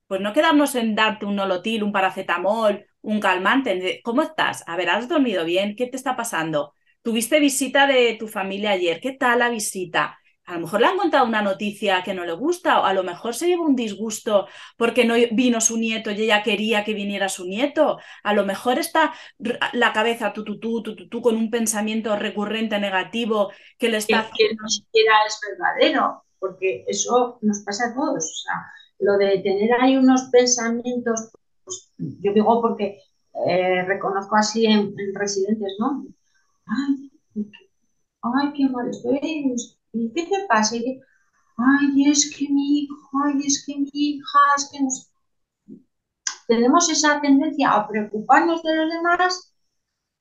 pues no quedarnos en darte un nolotil, un paracetamol, un calmante. ¿Cómo estás? A ver, ¿has dormido bien? ¿Qué te está pasando? Tuviste visita de tu familia ayer, ¿qué tal la visita? A lo mejor le han contado una noticia que no le gusta, o a lo mejor se lleva un disgusto porque no vino su nieto y ella quería que viniera su nieto. A lo mejor está la cabeza tú, tú, tú, tú, tú, con un pensamiento recurrente negativo que le está Que no siquiera es verdadero, porque eso nos pasa a todos. O sea, lo de tener ahí unos pensamientos, pues, yo digo porque eh, reconozco así en residentes, ¿no? ay, ay, qué mal estoy, ¿y qué te pasa? ay, es que mi hijo, ay, es que mi hija, es que nos... Tenemos esa tendencia a preocuparnos de los demás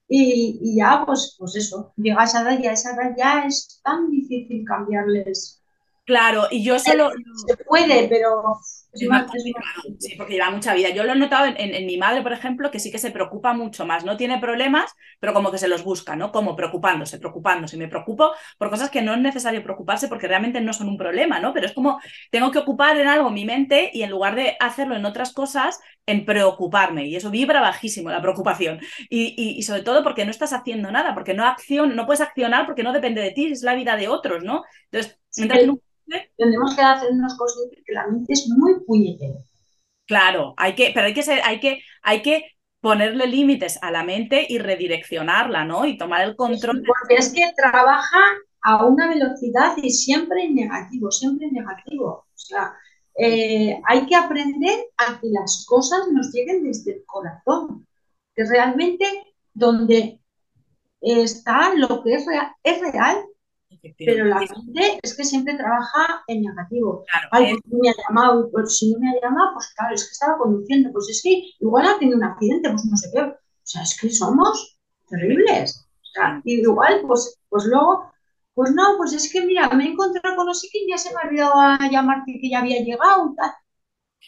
y, ya, pues, pues eso, llega esa edad y a esa edad ya es tan difícil cambiarles. Claro, y yo solo... Se puede, pero Sí, porque lleva mucha vida. Yo lo he notado en, mi madre, por ejemplo, que sí que se preocupa mucho más. No tiene problemas, pero como que se los busca, ¿no? Como preocupándose, preocupándose. Me preocupo por cosas que no es necesario preocuparse porque realmente no son un problema, ¿no? Pero es como tengo que ocupar en algo mi mente y en lugar de hacerlo en otras cosas, en preocuparme. Y eso vibra bajísimo, la preocupación. Y, sobre todo porque no estás haciendo nada, porque no, acción, no puedes accionar porque no depende de ti, es la vida de otros, ¿no? Entonces, tenemos que hacernos conscientes que la mente es muy puñetera. Claro, hay que, pero hay que ser, hay que, hay que ponerle límites a la mente y redireccionarla, ¿no? Y tomar el control. porque es que trabaja a una velocidad y siempre en negativo, siempre en negativo. O sea, eh, hay que aprender a que las cosas nos lleguen desde el corazón, que realmente donde está lo que es real, es real pero la gente es que siempre trabaja en negativo. Ay, pues no me ha llamado, pues si no me ha llamado, pues claro, es que estaba conduciendo, pues es que igual ha tenido un accidente, pues no sé qué. O sea, es que somos terribles. O sea, y igual, pues, pues luego, pues no, pues es que mira, me he encontrado con no sé quién, ya se me ha olvidado a llamarte que ya había llegado, tal.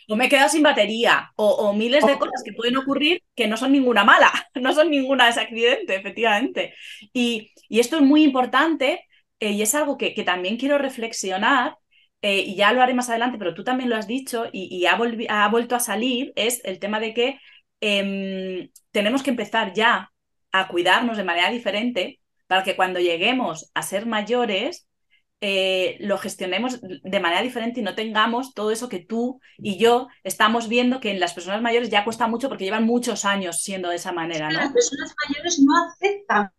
O me he quedado sin batería, o, miles de cosas que pueden ocurrir que no son ninguna mala, <laughs> no son ninguna ese accidente, efectivamente. Y, y esto es muy importante eh, y es algo que, también quiero reflexionar, eh, y ya lo haré más adelante, pero tú también lo has dicho y, ha, vuelto a salir, es el tema de que em, tenemos que empezar ya a cuidarnos de manera diferente, para que cuando lleguemos a ser mayores eh, lo gestionemos de manera diferente y no tengamos todo eso que tú y yo estamos viendo que en las personas mayores ya cuesta mucho porque llevan muchos años siendo de esa manera. Las personas mayores no aceptan,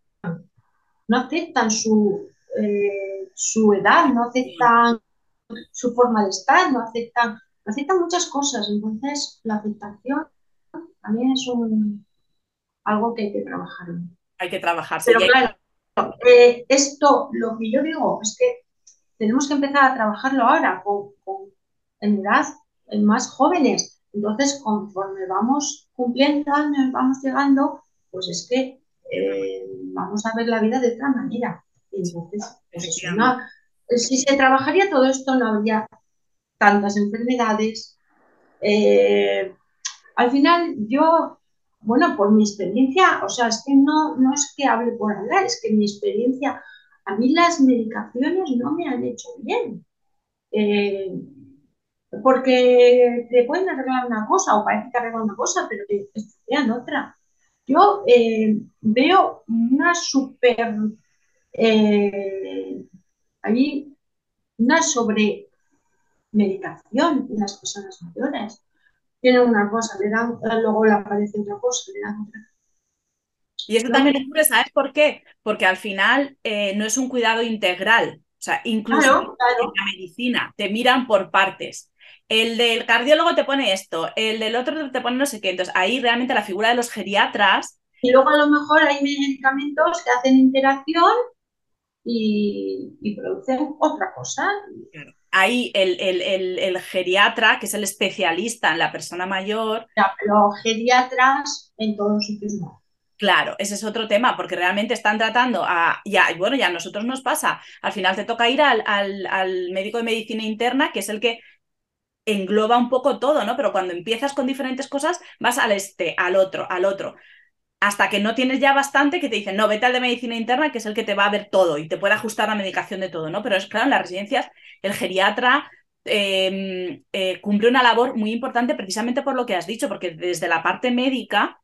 no aceptan su, eh, su edad, no aceptan su forma de estar, no aceptan, aceptan muchas cosas. Entonces, la aceptación también es un, algo que hay que trabajar. Hay que trabajar. Pero claro, eh, esto, lo que yo digo es que tenemos que empezar a trabajarlo ahora con, en edad en más jóvenes. Entonces, conforme vamos cumpliendo años, vamos llegando, pues es que eh, vamos a ver la vida de otra manera. Entonces, pues si se trabajaría todo esto, no habría tantas enfermedades. Eh, al final, yo, bueno, por mi experiencia, o sea, es que no, no es que hable por hablar, es que mi experiencia a mí las medicaciones no me han hecho bien. Eh, porque te pueden arreglar una cosa o parece que arreglan una cosa, pero te estudian otra. Yo eh, veo una super. Eh, una sobre medicación en las personas mayores. Tienen una cosa, le dan, luego le aparece otra cosa, le dan otra y eso también ocurre, ¿sabes por qué? Porque al final eh, no es un cuidado integral. O sea, incluso en la medicina te miran por partes. El del cardiólogo te pone esto, el del otro te pone no sé qué. Entonces, ahí realmente la figura de los geriatras. Y luego a lo mejor hay medicamentos que hacen interacción y, producen otra cosa. Ahí el, el, geriatra, que es el especialista en la persona mayor. Ya, pero geriatras en todos los sitios no. Claro, ese es otro tema, porque realmente están tratando a, ya, bueno, ya a nosotros nos pasa, al final te toca ir al, al, médico de medicina interna, que es el que engloba un poco todo, ¿no? Pero cuando empiezas con diferentes cosas, vas al este, al otro, al otro, hasta que no tienes ya bastante que te dicen, no, vete al de medicina interna, que es el que te va a ver todo y te puede ajustar la medicación de todo, ¿no? Pero es claro, en las residencias, el geriatra em, eh, cumple una labor muy importante precisamente por lo que has dicho, porque desde la parte médica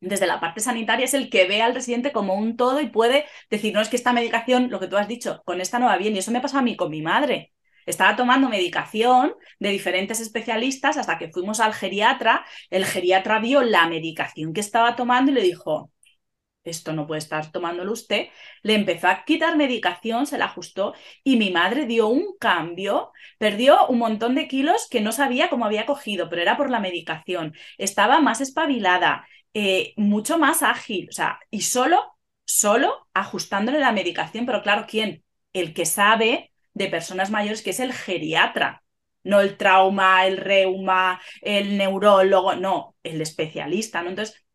desde la parte sanitaria es el que ve al residente como un todo y puede decir, no es que esta medicación, lo que tú has dicho, con esta no va bien. Y eso me pasó a mí con mi madre. Estaba tomando medicación de diferentes especialistas hasta que fuimos al geriatra. El geriatra vio la medicación que estaba tomando y le dijo, esto no puede estar tomándolo usted. Le empezó a quitar medicación, se la ajustó y mi madre dio un cambio, perdió un montón de kilos que no sabía cómo había cogido, pero era por la medicación. Estaba más espabilada, eh, mucho más ágil, o sea, y solo, solo ajustándole la medicación, pero claro, ¿quién? El que sabe de personas mayores, que es el geriatra, no el trauma, el reuma, el neurólogo, no, el especialista, ¿no? Entonces,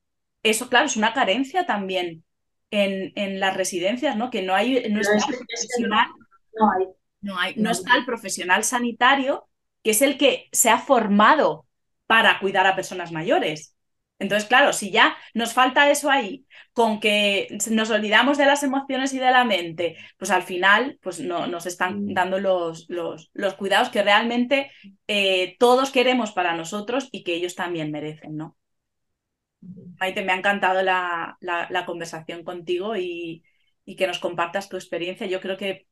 eso, claro, es una carencia también en, en las residencias, ¿no? Que no hay, no, está el profesional, no, hay. no, hay, no está el profesional sanitario, que es el que se ha formado para cuidar a personas mayores. Entonces, claro, si ya nos falta eso ahí, con que nos olvidamos de las emociones y de la mente, pues al final pues no, nos están mm. dando los, los, los cuidados que realmente eh, todos queremos para nosotros y que ellos también merecen, ¿no? Maite, me ha encantado la, la, conversación contigo y, y, que nos compartas tu experiencia. Yo creo que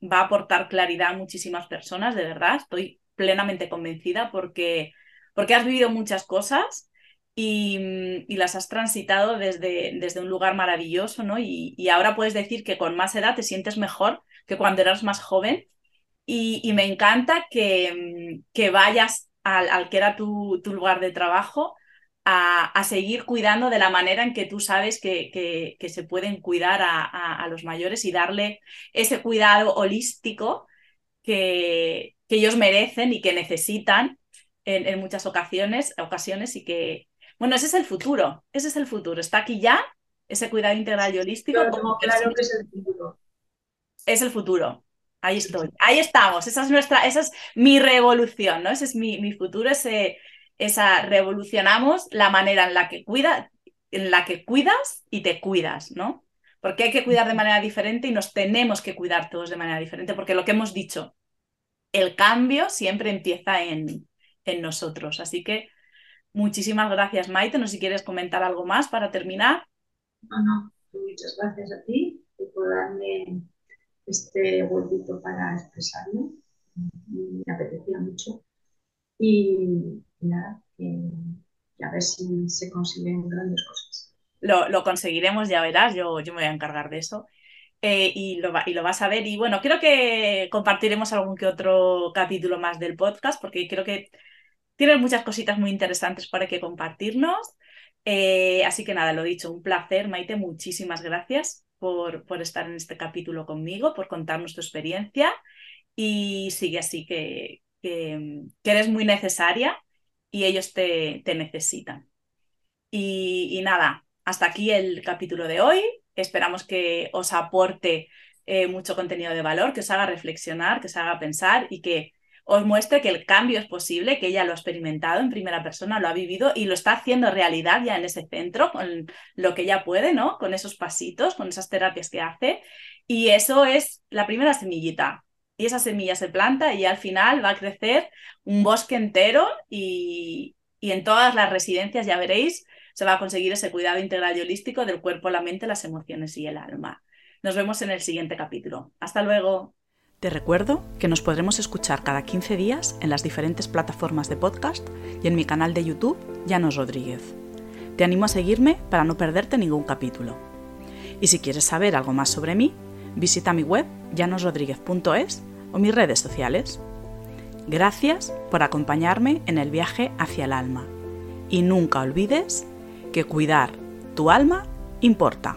va a aportar claridad a muchísimas personas, de verdad. Estoy plenamente convencida porque, porque has vivido muchas cosas Mm, y, las has transitado desde, desde un lugar maravilloso, ¿no? Y, ahora puedes decir que con más edad te sientes mejor que cuando eras más joven. Y, me encanta que, mm, que vayas al, que era tu, tu lugar de trabajo a, a, seguir cuidando de la manera en que tú sabes que, que, que se pueden cuidar a, a, los mayores y darle ese cuidado holístico que, que ellos merecen y que necesitan en, en muchas ocasiones, ocasiones y que, bueno, ese es el futuro, ese es el futuro. Está aquí ya, ese cuidado integral y holístico. claro que es el futuro. Es el futuro. Ahí estoy. Ahí estamos. Esa es nuestra, esa es mi revolución, ¿no? Ese es mi, mi futuro, ese, esa revolucionamos la manera en la que cuida, en la que cuidas y te cuidas, ¿no? Porque hay que cuidar de manera diferente y nos tenemos que cuidar todos de manera diferente, porque lo que hemos dicho, el cambio siempre empieza en, en nosotros. Así que Muchísimas gracias, Maite. No sé si quieres comentar algo más para terminar. No, no. Muchas gracias a ti por darme este vueltito para expresarme. Me apetecía mucho. Y nada, a ver si se consiguen grandes cosas. Lo, conseguiremos, ya verás, yo, yo me voy a encargar de eso. Eh, y, lo y lo vas a ver. Y bueno, creo que compartiremos algún que otro capítulo más del podcast, porque creo que tienes muchas cositas muy interesantes para que compartirnos. Eh, así que nada, lo dicho, un placer, Maite, muchísimas gracias por, por estar en este capítulo conmigo, por contarnos tu experiencia y sigue así que, que, eres muy necesaria y ellos te, te necesitan. Y, y, nada, hasta aquí el capítulo de hoy. Esperamos que os aporte eh, mucho contenido de valor, que os haga reflexionar, que os haga pensar y que os muestre que el cambio es posible, que ella lo ha experimentado en primera persona, lo ha vivido y lo está haciendo realidad ya en ese centro, con lo que ella puede, ¿no? Con esos pasitos, con esas terapias que hace. Y eso es la primera semillita. Y esa semilla se planta y al final va a crecer un bosque entero y, y en todas las residencias, ya veréis, se va a conseguir ese cuidado integral y holístico del cuerpo, la mente, las emociones y el alma. Nos vemos en el siguiente capítulo. Hasta luego. Te recuerdo que nos podremos escuchar cada 15 días en las diferentes plataformas de podcast y en mi canal de YouTube, Llanos Rodríguez. Te animo a seguirme para no perderte ningún capítulo. Y si quieres saber algo más sobre mí, visita mi web llanosrodríguez.es o mis redes sociales. Gracias por acompañarme en el viaje hacia el alma. Y nunca olvides que cuidar tu alma importa.